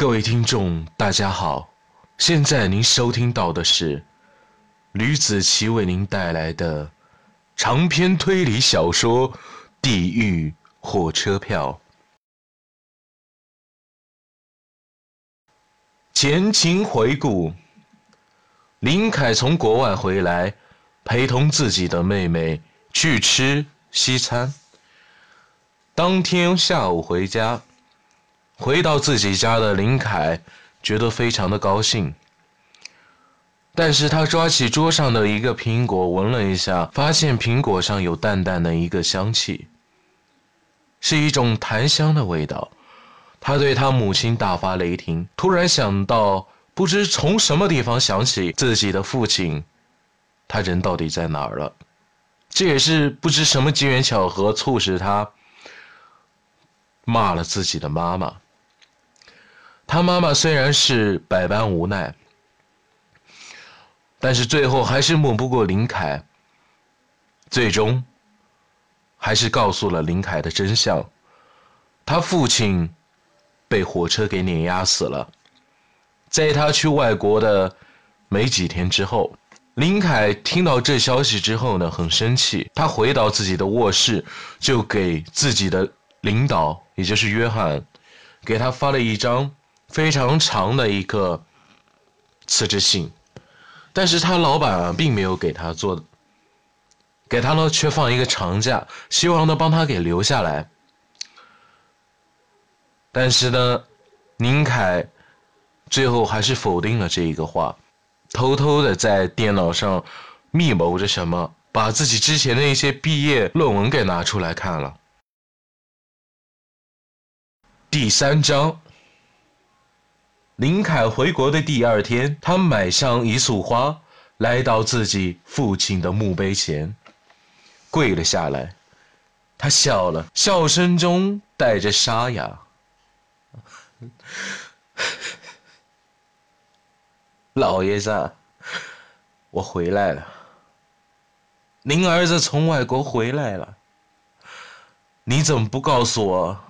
各位听众，大家好，现在您收听到的是吕子奇为您带来的长篇推理小说《地狱火车票》。前情回顾：林凯从国外回来，陪同自己的妹妹去吃西餐。当天下午回家。回到自己家的林凯觉得非常的高兴，但是他抓起桌上的一个苹果闻了一下，发现苹果上有淡淡的一个香气，是一种檀香的味道。他对他母亲大发雷霆，突然想到，不知从什么地方想起自己的父亲，他人到底在哪儿了？这也是不知什么机缘巧合促使他骂了自己的妈妈。他妈妈虽然是百般无奈，但是最后还是拗不过林凯，最终还是告诉了林凯的真相：他父亲被火车给碾压死了。在他去外国的没几天之后，林凯听到这消息之后呢，很生气。他回到自己的卧室，就给自己的领导，也就是约翰，给他发了一张。非常长的一个辞职信，但是他老板啊，并没有给他做，给他呢却放一个长假，希望呢帮他给留下来。但是呢，宁凯最后还是否定了这一个话，偷偷的在电脑上密谋着什么，把自己之前的一些毕业论文给拿出来看了。第三章。林凯回国的第二天，他买上一束花，来到自己父亲的墓碑前，跪了下来。他笑了，笑声中带着沙哑：“ 老爷子，我回来了。您儿子从外国回来了。你怎么不告诉我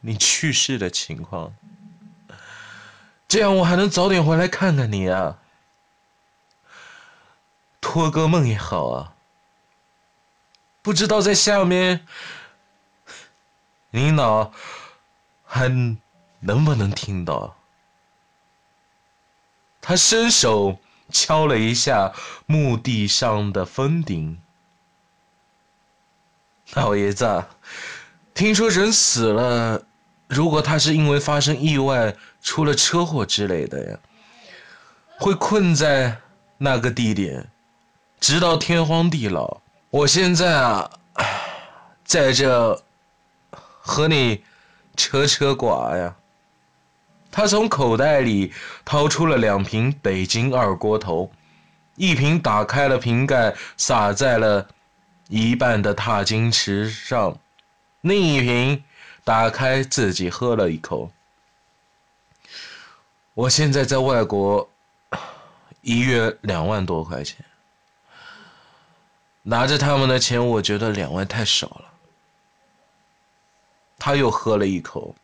你去世的情况？”这样我还能早点回来看看你啊，托个梦也好啊。不知道在下面，领导还能不能听到？他伸手敲了一下墓地上的封顶。老爷子，听说人死了。如果他是因为发生意外、出了车祸之类的呀，会困在那个地点，直到天荒地老。我现在啊，在这和你扯扯寡呀。他从口袋里掏出了两瓶北京二锅头，一瓶打开了瓶盖，洒在了一半的踏金池上，另一瓶。打开，自己喝了一口。我现在在外国，一月两万多块钱，拿着他们的钱，我觉得两万太少了。他又喝了一口，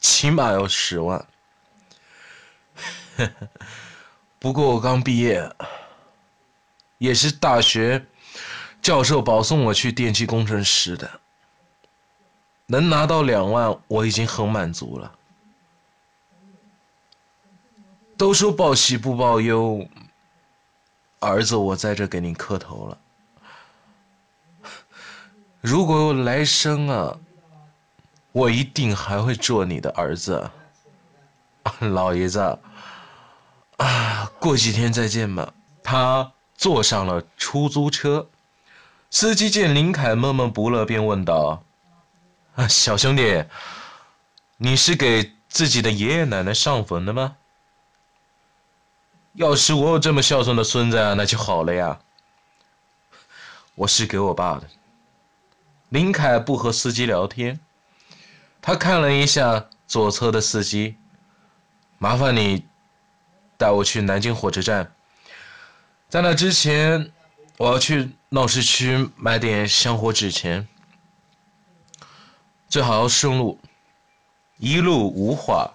起码要十万。不过我刚毕业，也是大学教授保送我去电气工程师的。能拿到两万，我已经很满足了。都说报喜不报忧，儿子，我在这给你磕头了。如果有来生啊，我一定还会做你的儿子。老爷子，啊，过几天再见吧。他坐上了出租车，司机见林凯闷闷不乐，便问道。啊，小兄弟，你是给自己的爷爷奶奶上坟的吗？要是我有这么孝顺的孙子啊，那就好了呀。我是给我爸的。林凯不和司机聊天，他看了一下左侧的司机，麻烦你带我去南京火车站，在那之前，我要去闹市区买点香火纸钱。最好顺路，一路无话。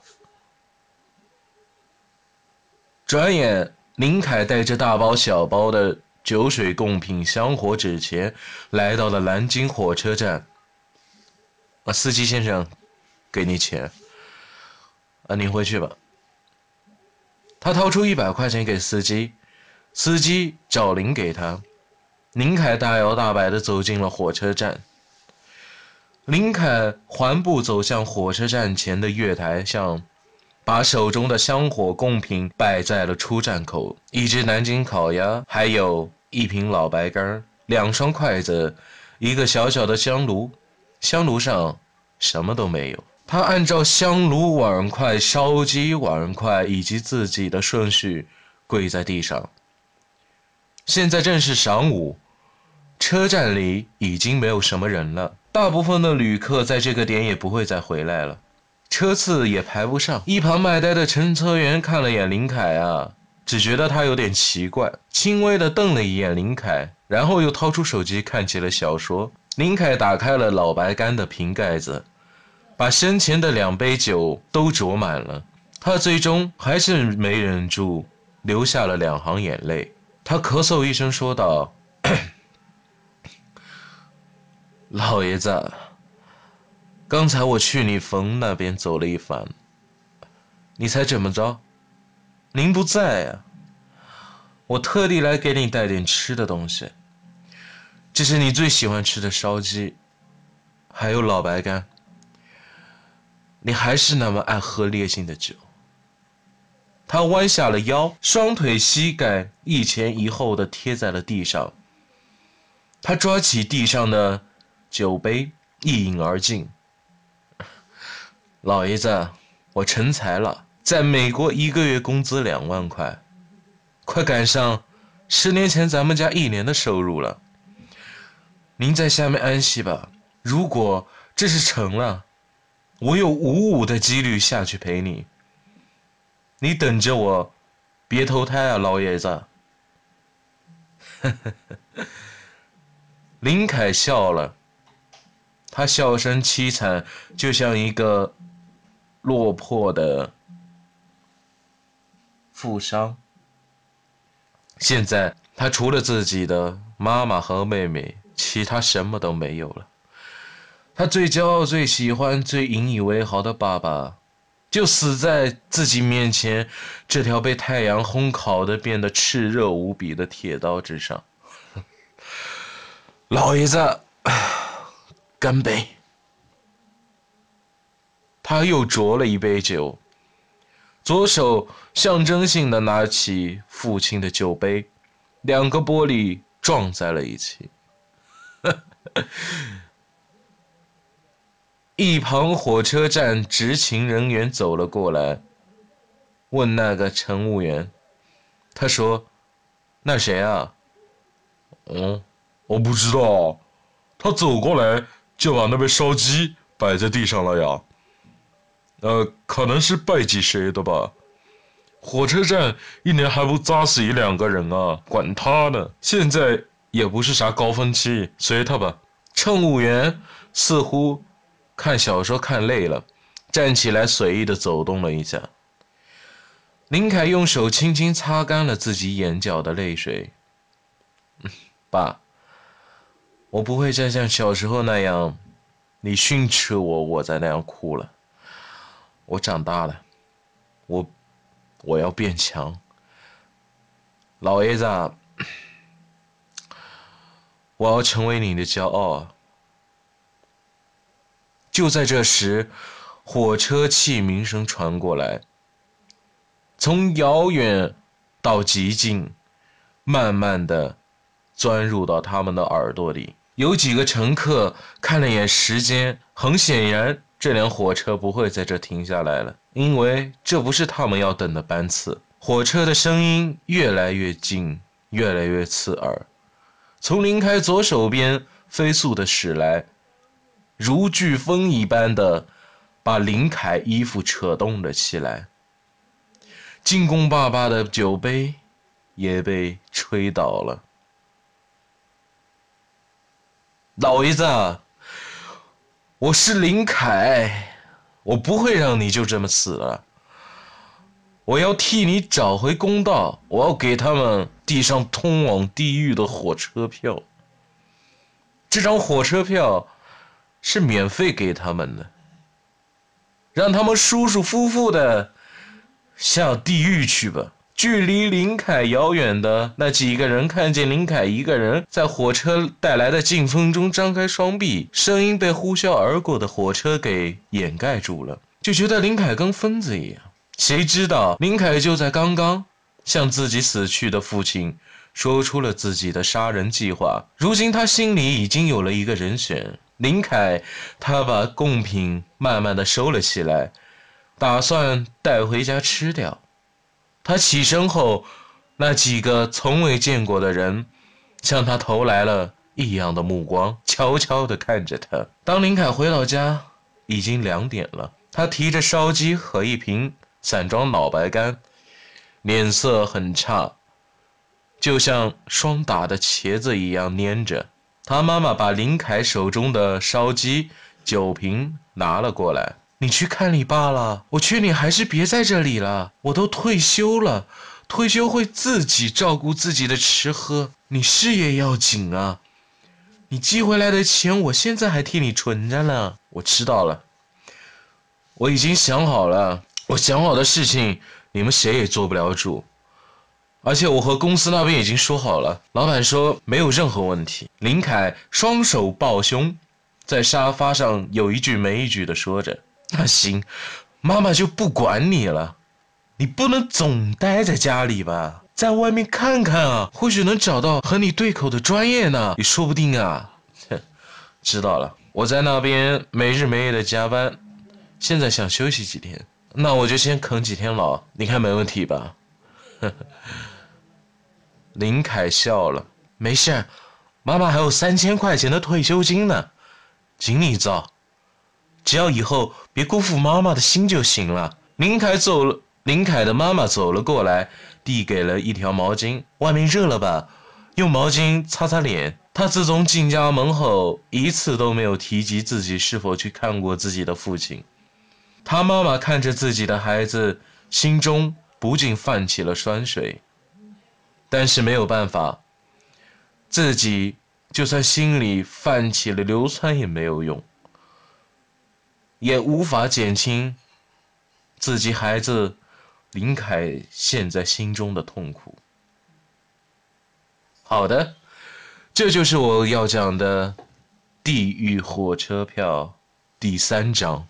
转眼，林凯带着大包小包的酒水贡品、香火纸钱，来到了南京火车站。啊，司机先生，给你钱。啊，您回去吧。他掏出一百块钱给司机，司机找零给他。林凯大摇大摆地走进了火车站。林凯缓步走向火车站前的月台上，把手中的香火贡品摆在了出站口：一只南京烤鸭，还有一瓶老白干，两双筷子，一个小小的香炉。香炉上什么都没有。他按照香炉、碗筷、烧鸡、碗筷以及自己的顺序跪在地上。现在正是晌午，车站里已经没有什么人了。大部分的旅客在这个点也不会再回来了，车次也排不上。一旁卖呆的乘车员看了眼林凯啊，只觉得他有点奇怪，轻微的瞪了一眼林凯，然后又掏出手机看起了小说。林凯打开了老白干的瓶盖子，把身前的两杯酒都酌满了，他最终还是没忍住，流下了两行眼泪。他咳嗽一声说道。老爷子，刚才我去你坟那边走了一番，你猜怎么着？您不在呀，我特地来给你带点吃的东西。这是你最喜欢吃的烧鸡，还有老白干。你还是那么爱喝烈性的酒。他弯下了腰，双腿膝盖一前一后的贴在了地上。他抓起地上的。酒杯一饮而尽。老爷子，我成才了，在美国一个月工资两万块，快赶上十年前咱们家一年的收入了。您在下面安息吧。如果这是成了，我有五五的几率下去陪你。你等着我，别投胎啊，老爷子。林凯笑了。他笑声凄惨，就像一个落魄的富商。现在他除了自己的妈妈和妹妹，其他什么都没有了。他最骄傲、最喜欢、最引以为豪的爸爸，就死在自己面前这条被太阳烘烤的变得炽热无比的铁刀之上。老爷子。干杯！他又酌了一杯酒，左手象征性的拿起父亲的酒杯，两个玻璃撞在了一起。一旁火车站执勤人员走了过来，问那个乘务员：“他说，那谁啊？”“嗯，我不知道。”他走过来。就把那杯烧鸡摆在地上了呀，呃，可能是拜祭谁的吧。火车站一年还不砸死一两个人啊？管他呢，现在也不是啥高峰期，随他吧。乘务员似乎看小说看累了，站起来随意的走动了一下。林凯用手轻轻擦干了自己眼角的泪水。爸。我不会再像小时候那样，你训斥我，我再那样哭了。我长大了，我我要变强。老爷子，我要成为你的骄傲。就在这时，火车汽鸣声传过来，从遥远到极近，慢慢的。钻入到他们的耳朵里。有几个乘客看了眼时间，很显然，这辆火车不会在这停下来了，因为这不是他们要等的班次。火车的声音越来越近，越来越刺耳，从林凯左手边飞速的驶来，如飓风一般的把林凯衣服扯动了起来。进贡爸爸的酒杯也被吹倒了。老爷子，我是林凯，我不会让你就这么死了。我要替你找回公道，我要给他们递上通往地狱的火车票。这张火车票是免费给他们的，让他们舒舒服服的下地狱去吧。距离林凯遥远的那几个人看见林凯一个人在火车带来的劲风中张开双臂，声音被呼啸而过的火车给掩盖住了，就觉得林凯跟疯子一样。谁知道林凯就在刚刚向自己死去的父亲说出了自己的杀人计划。如今他心里已经有了一个人选。林凯，他把贡品慢慢的收了起来，打算带回家吃掉。他起身后，那几个从未见过的人向他投来了异样的目光，悄悄地看着他。当林凯回到家，已经两点了。他提着烧鸡和一瓶散装脑白干，脸色很差，就像霜打的茄子一样蔫着。他妈妈把林凯手中的烧鸡、酒瓶拿了过来。你去看你爸了，我劝你还是别在这里了。我都退休了，退休会自己照顾自己的吃喝。你事业要紧啊，你寄回来的钱，我现在还替你存着呢。我知道了，我已经想好了，我想好的事情，你们谁也做不了主。而且我和公司那边已经说好了，老板说没有任何问题。林凯双手抱胸，在沙发上有一句没一句的说着。那行，妈妈就不管你了。你不能总待在家里吧？在外面看看啊，或许能找到和你对口的专业呢。也说不定啊。哼，知道了，我在那边没日没夜的加班，现在想休息几天，那我就先啃几天老。你看没问题吧？林凯笑了，没事，妈妈还有三千块钱的退休金呢，尽你造。只要以后别辜负妈妈的心就行了。林凯走了，林凯的妈妈走了过来，递给了一条毛巾。外面热了吧？用毛巾擦擦脸。他自从进家门后，一次都没有提及自己是否去看过自己的父亲。他妈妈看着自己的孩子，心中不禁泛起了酸水。但是没有办法，自己就算心里泛起了硫酸也没有用。也无法减轻自己孩子林凯现在心中的痛苦。好的，这就是我要讲的《地狱火车票》第三章。